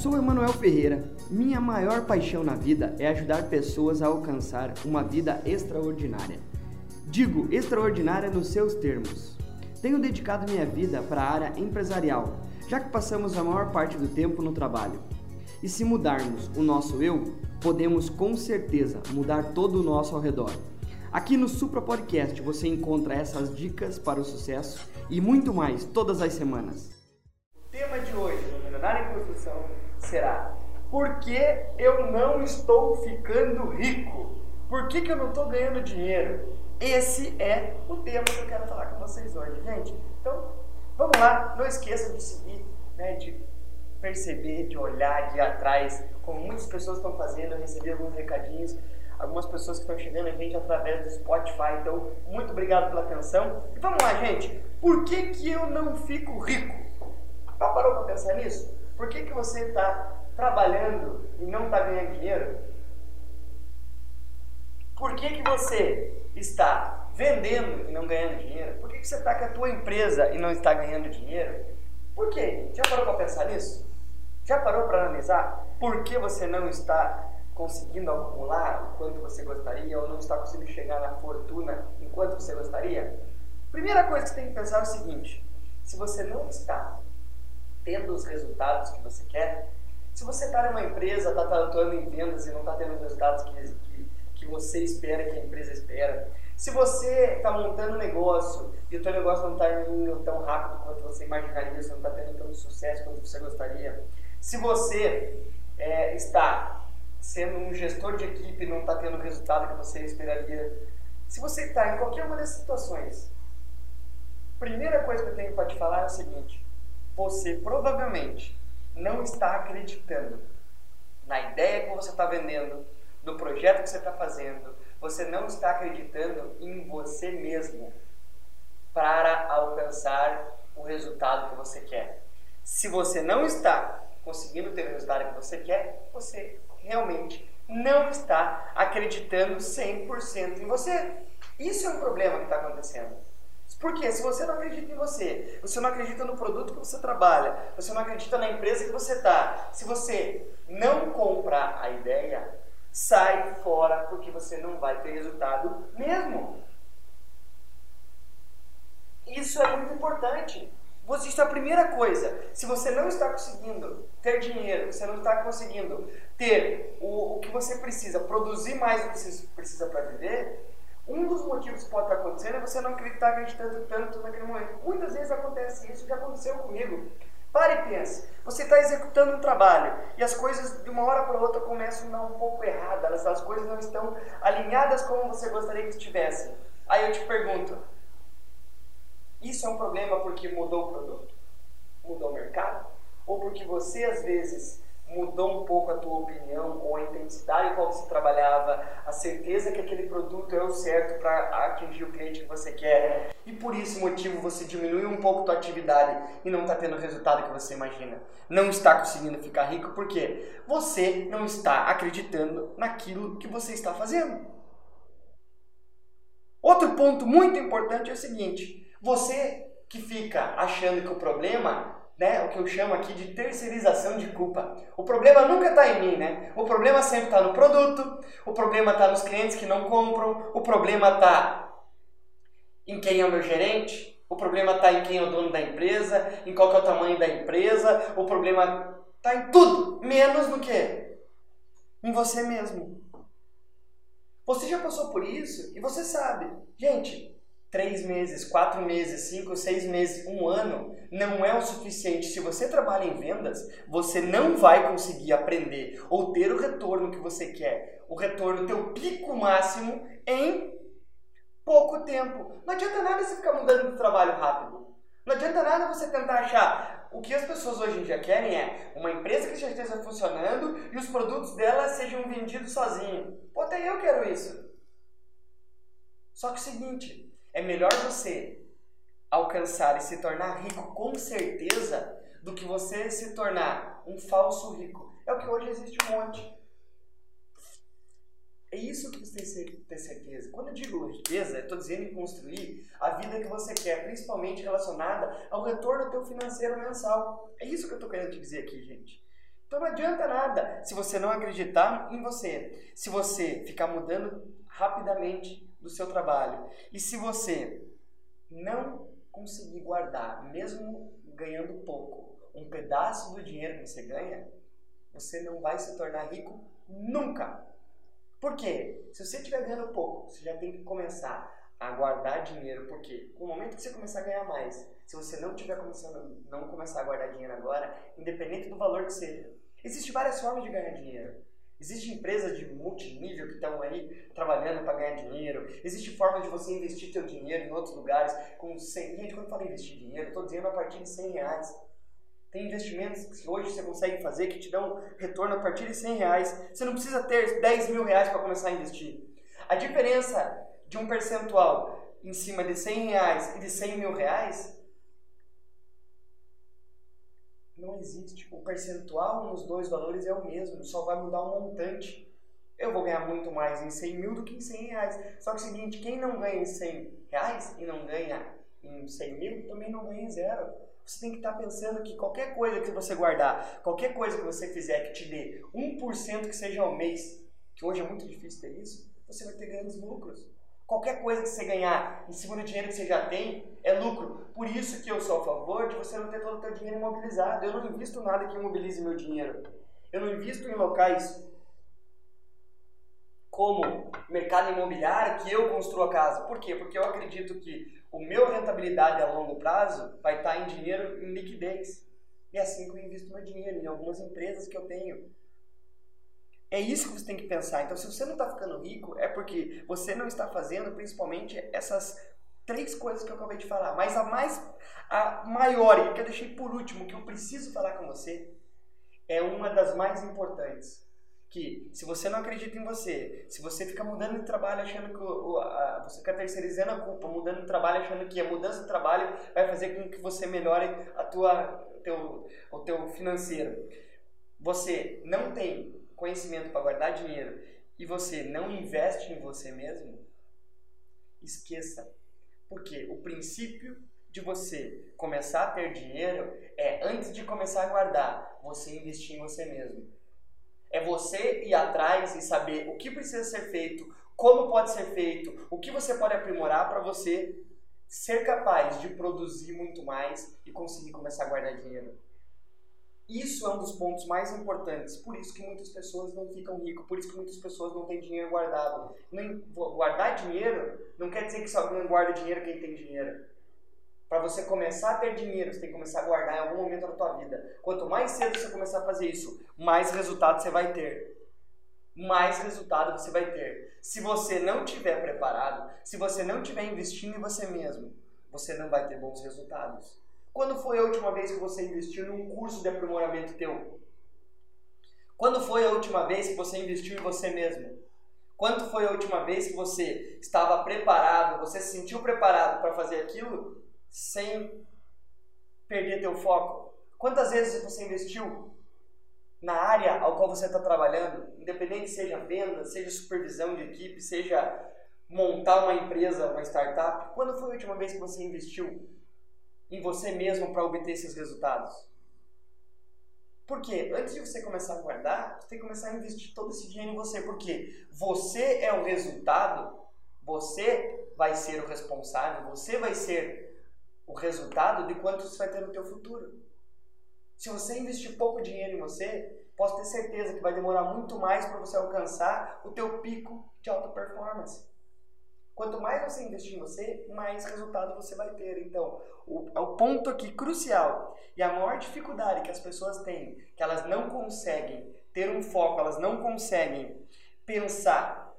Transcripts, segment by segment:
Sou Emanuel Ferreira. Minha maior paixão na vida é ajudar pessoas a alcançar uma vida extraordinária. Digo extraordinária nos seus termos. Tenho dedicado minha vida para a área empresarial, já que passamos a maior parte do tempo no trabalho. E se mudarmos o nosso eu, podemos com certeza mudar todo o nosso ao redor. Aqui no Supra Podcast você encontra essas dicas para o sucesso e muito mais todas as semanas. O tema de hoje será Por que eu não estou ficando rico? Por que, que eu não estou ganhando dinheiro? Esse é o tema que eu quero falar com vocês hoje, gente. Então, vamos lá. Não esqueça de seguir, né, de perceber, de olhar, de ir atrás, como muitas pessoas estão fazendo. Eu recebi alguns recadinhos, algumas pessoas que estão chegando a gente através do Spotify. Então, muito obrigado pela atenção. E vamos lá, gente. Por que, que eu não fico rico? Já parou para pensar nisso? Por que, que você está trabalhando e não está ganhando dinheiro? Por que, que você está vendendo e não ganhando dinheiro? Por que, que você está com a tua empresa e não está ganhando dinheiro? Por quê? Já parou para pensar nisso? Já parou para analisar por que você não está conseguindo acumular o quanto você gostaria ou não está conseguindo chegar na fortuna enquanto você gostaria? Primeira coisa que você tem que pensar é o seguinte: se você não está tendo os resultados que você quer, se você está numa empresa, está atuando em vendas e não está tendo os resultados que, que, que você espera, que a empresa espera, se você está montando um negócio e o teu negócio não está indo tão rápido quanto você imaginaria, você não está tendo tanto sucesso quanto você gostaria, se você é, está sendo um gestor de equipe e não está tendo o resultado que você esperaria, se você está em qualquer uma dessas situações, primeira coisa que eu tenho para te falar é o seguinte: você provavelmente não está acreditando na ideia que você está vendendo, no projeto que você está fazendo, você não está acreditando em você mesmo para alcançar o resultado que você quer. Se você não está conseguindo ter o resultado que você quer, você realmente não está acreditando 100% em você. Isso é um problema que está acontecendo. Porque se você não acredita em você, você não acredita no produto que você trabalha, você não acredita na empresa que você está, se você não compra a ideia, sai fora porque você não vai ter resultado mesmo. Isso é muito importante. Você, isso é a primeira coisa. Se você não está conseguindo ter dinheiro, você não está conseguindo ter o, o que você precisa, produzir mais do que você precisa para viver, um dos motivos que pode estar acontecendo é você não acreditar acreditando tanto naquele momento. Muitas vezes acontece isso, já aconteceu comigo. Pare e pense. Você está executando um trabalho e as coisas de uma hora para outra começam a dar um pouco erradas, as coisas não estão alinhadas como você gostaria que estivessem. Aí eu te pergunto: isso é um problema porque mudou o produto? Mudou o mercado? Ou porque você às vezes mudou um pouco a tua opinião ou a intensidade com qual você trabalhava, a certeza que aquele produto é o certo para atingir o cliente que você quer. E por esse motivo você diminuiu um pouco a tua atividade e não está tendo o resultado que você imagina. Não está conseguindo ficar rico porque você não está acreditando naquilo que você está fazendo. Outro ponto muito importante é o seguinte: você que fica achando que o problema né, o que eu chamo aqui de terceirização de culpa. O problema nunca está em mim, né? O problema sempre está no produto, o problema está nos clientes que não compram, o problema está em quem é o meu gerente, o problema está em quem é o dono da empresa, em qual é o tamanho da empresa, o problema está em tudo, menos no que? Em você mesmo. Você já passou por isso e você sabe. Gente, três meses, quatro meses, cinco, seis meses, um ano não é o suficiente. Se você trabalha em vendas, você não vai conseguir aprender ou ter o retorno que você quer, o retorno, teu pico máximo em pouco tempo. Não adianta nada você ficar mudando de trabalho rápido. Não adianta nada você tentar achar. O que as pessoas hoje em dia querem é uma empresa que já esteja funcionando e os produtos dela sejam vendidos sozinho. Pô, até eu quero isso. Só que é o seguinte, é melhor você alcançar e se tornar rico com certeza do que você se tornar um falso rico. É o que hoje existe um monte. É isso que você tem que ter certeza. Quando eu digo riqueza, eu estou dizendo em construir a vida que você quer, principalmente relacionada ao retorno teu financeiro mensal. É isso que eu estou querendo te dizer aqui, gente. Então não adianta nada se você não acreditar em você, se você ficar mudando rapidamente do seu trabalho e se você não conseguir guardar, mesmo ganhando pouco, um pedaço do dinheiro que você ganha, você não vai se tornar rico nunca. Por quê? Se você estiver ganhando pouco, você já tem que começar a guardar dinheiro, porque no momento que você começar a ganhar mais, se você não tiver começando, não começar a guardar dinheiro agora, independente do valor que seja, existem várias formas de ganhar dinheiro. Existem empresas de multinível que estão aí trabalhando para ganhar dinheiro. Existe forma de você investir seu dinheiro em outros lugares com 100... Gente, quando eu falo investir dinheiro, estou dizendo a partir de 100 reais. Tem investimentos que hoje você consegue fazer que te dão retorno a partir de 100 reais. Você não precisa ter 10 mil reais para começar a investir. A diferença de um percentual em cima de 100 reais e de 100 mil reais não existe. O percentual nos dois valores é o mesmo, só vai mudar o montante. Eu vou ganhar muito mais em 100 mil do que em 100 reais. Só que é o seguinte, quem não ganha em 100 reais e não ganha em 100 mil, também não ganha em zero. Você tem que estar pensando que qualquer coisa que você guardar, qualquer coisa que você fizer que te dê 1% que seja ao mês, que hoje é muito difícil ter isso, você vai ter grandes lucros. Qualquer coisa que você ganhar em cima do dinheiro que você já tem é lucro. Por isso que eu sou a favor de você não ter todo o seu dinheiro imobilizado. Eu não invisto nada que imobilize meu dinheiro. Eu não invisto em locais como mercado imobiliário que eu construo a casa. Por quê? Porque eu acredito que o meu rentabilidade a longo prazo vai estar em dinheiro em liquidez. E é assim que eu invisto meu dinheiro em algumas empresas que eu tenho. É isso que você tem que pensar. Então, se você não está ficando rico, é porque você não está fazendo principalmente essas três coisas que eu acabei de falar. Mas a mais, a maior e que eu deixei por último, que eu preciso falar com você, é uma das mais importantes. Que se você não acredita em você, se você fica mudando de trabalho achando que você fica terceirizando a culpa, mudando de trabalho achando que a mudança de trabalho vai fazer com que você melhore a tua, teu, o teu financeiro. Você não tem conhecimento para guardar dinheiro e você não investe em você mesmo, esqueça. Porque o princípio de você começar a ter dinheiro é antes de começar a guardar, você investir em você mesmo. É você ir atrás e saber o que precisa ser feito, como pode ser feito, o que você pode aprimorar para você ser capaz de produzir muito mais e conseguir começar a guardar dinheiro. Isso é um dos pontos mais importantes. Por isso que muitas pessoas não ficam ricas, por isso que muitas pessoas não têm dinheiro guardado. Guardar dinheiro não quer dizer que só alguém guarda dinheiro quem tem dinheiro. Para você começar a ter dinheiro, você tem que começar a guardar em algum momento da tua vida. Quanto mais cedo você começar a fazer isso, mais resultado você vai ter. Mais resultado você vai ter. Se você não tiver preparado, se você não tiver investindo em você mesmo, você não vai ter bons resultados. Quando foi a última vez que você investiu num curso de aprimoramento teu? Quando foi a última vez que você investiu em você mesmo? Quando foi a última vez que você estava preparado, você se sentiu preparado para fazer aquilo sem perder teu foco? Quantas vezes você investiu na área ao qual você está trabalhando, independente seja venda, seja supervisão de equipe, seja montar uma empresa, uma startup? Quando foi a última vez que você investiu em você mesmo para obter esses resultados. Porque antes de você começar a guardar, você tem que começar a investir todo esse dinheiro em você. Porque você é o resultado, você vai ser o responsável, você vai ser o resultado de quanto você vai ter no teu futuro. Se você investir pouco dinheiro em você, posso ter certeza que vai demorar muito mais para você alcançar o teu pico de alta performance. Quanto mais você investir em você, mais resultado você vai ter. Então, o, é o ponto aqui crucial e a maior dificuldade que as pessoas têm, que elas não conseguem ter um foco, elas não conseguem pensar,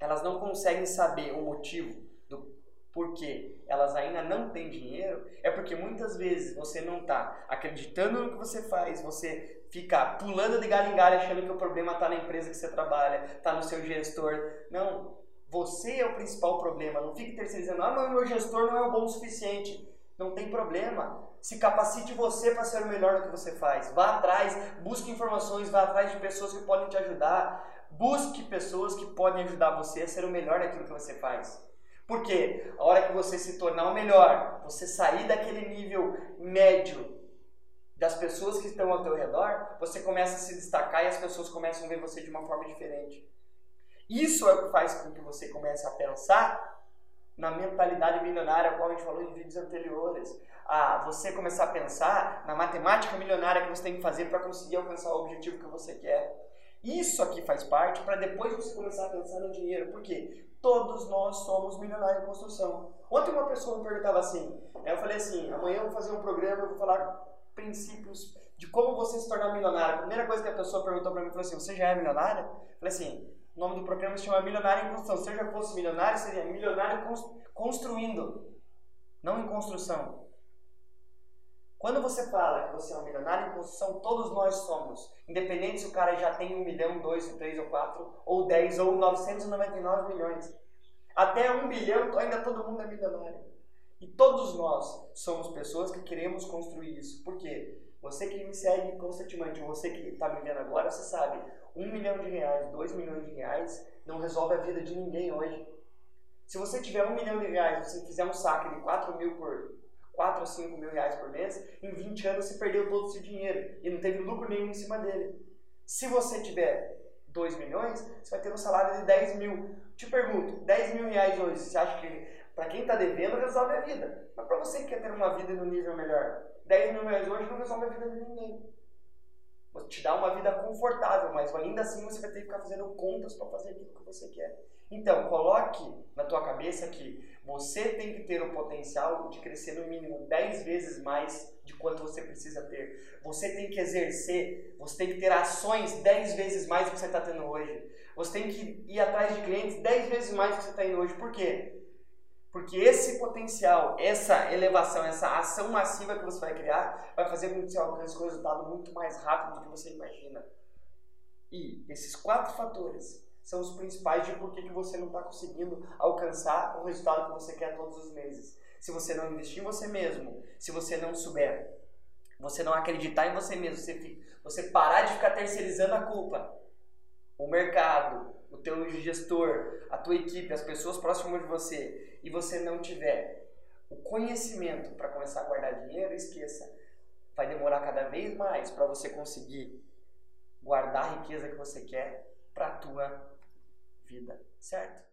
elas não conseguem saber o motivo do porquê elas ainda não têm dinheiro, é porque muitas vezes você não está acreditando no que você faz, você fica pulando de galho em galho achando que o problema está na empresa que você trabalha, está no seu gestor. Não, você é o principal problema. Não fique terceirizando, ah, mas meu gestor não é bom o suficiente. Não tem problema. Se capacite você para ser o melhor no que você faz. Vá atrás, busque informações, vá atrás de pessoas que podem te ajudar. Busque pessoas que podem ajudar você a ser o melhor naquilo que você faz. Porque a hora que você se tornar o melhor, você sair daquele nível médio das pessoas que estão ao teu redor, você começa a se destacar e as pessoas começam a ver você de uma forma diferente. Isso é o que faz com que você comece a pensar na mentalidade milionária, como a gente falou em vídeos anteriores. A você começar a pensar na matemática milionária que você tem que fazer para conseguir alcançar o objetivo que você quer. Isso aqui faz parte para depois você começar a pensar no dinheiro. Por quê? Todos nós somos milionários em construção. Ontem uma pessoa me perguntava assim, eu falei assim, amanhã eu vou fazer um programa, eu vou falar princípios de como você se tornar milionário. A primeira coisa que a pessoa perguntou para mim foi assim: Você já é milionário? Eu falei assim: O nome do programa se chama Milionário em Construção. Se eu já fosse milionário, seria milionário construindo, não em construção. Quando você fala que você é um milionário em construção, todos nós somos. Independente se o cara já tem um milhão, dois, três ou quatro, ou dez, ou 999 milhões. Até um bilhão, ainda todo mundo é milionário. E todos nós somos pessoas que queremos construir isso. Por quê? Você que me segue constantemente, você que está me vendo agora, você sabe, um milhão de reais, dois milhões de reais não resolve a vida de ninguém hoje. Se você tiver um milhão de reais, você fizer um saque de 4 mil por 4 ou 5 mil reais por mês, em 20 anos você perdeu todo o seu dinheiro e não teve lucro nenhum em cima dele. Se você tiver 2 milhões, você vai ter um salário de 10 mil. Te pergunto, 10 mil reais hoje, você acha que para quem está devendo resolve a vida? Mas para você que quer ter uma vida no nível melhor, 10 mil reais hoje não resolve a vida de ninguém. Te dá uma vida confortável, mas ainda assim você vai ter que ficar fazendo contas para fazer aquilo que você quer. Então, coloque na tua cabeça que você tem que ter o potencial de crescer no mínimo 10 vezes mais de quanto você precisa ter. Você tem que exercer, você tem que ter ações 10 vezes mais do que você está tendo hoje. Você tem que ir atrás de clientes 10 vezes mais do que você está indo hoje. Por quê? Porque esse potencial, essa elevação, essa ação massiva que você vai criar, vai fazer com que você alcance o resultado muito mais rápido do que você imagina. E esses quatro fatores são os principais de por que você não está conseguindo alcançar o resultado que você quer todos os meses. Se você não investir em você mesmo, se você não souber, você não acreditar em você mesmo, você, você parar de ficar terceirizando a culpa, o mercado, o teu gestor, a tua equipe, as pessoas próximas de você, e você não tiver o conhecimento para começar a guardar dinheiro, esqueça. Vai demorar cada vez mais para você conseguir guardar a riqueza que você quer para a tua vida, certo?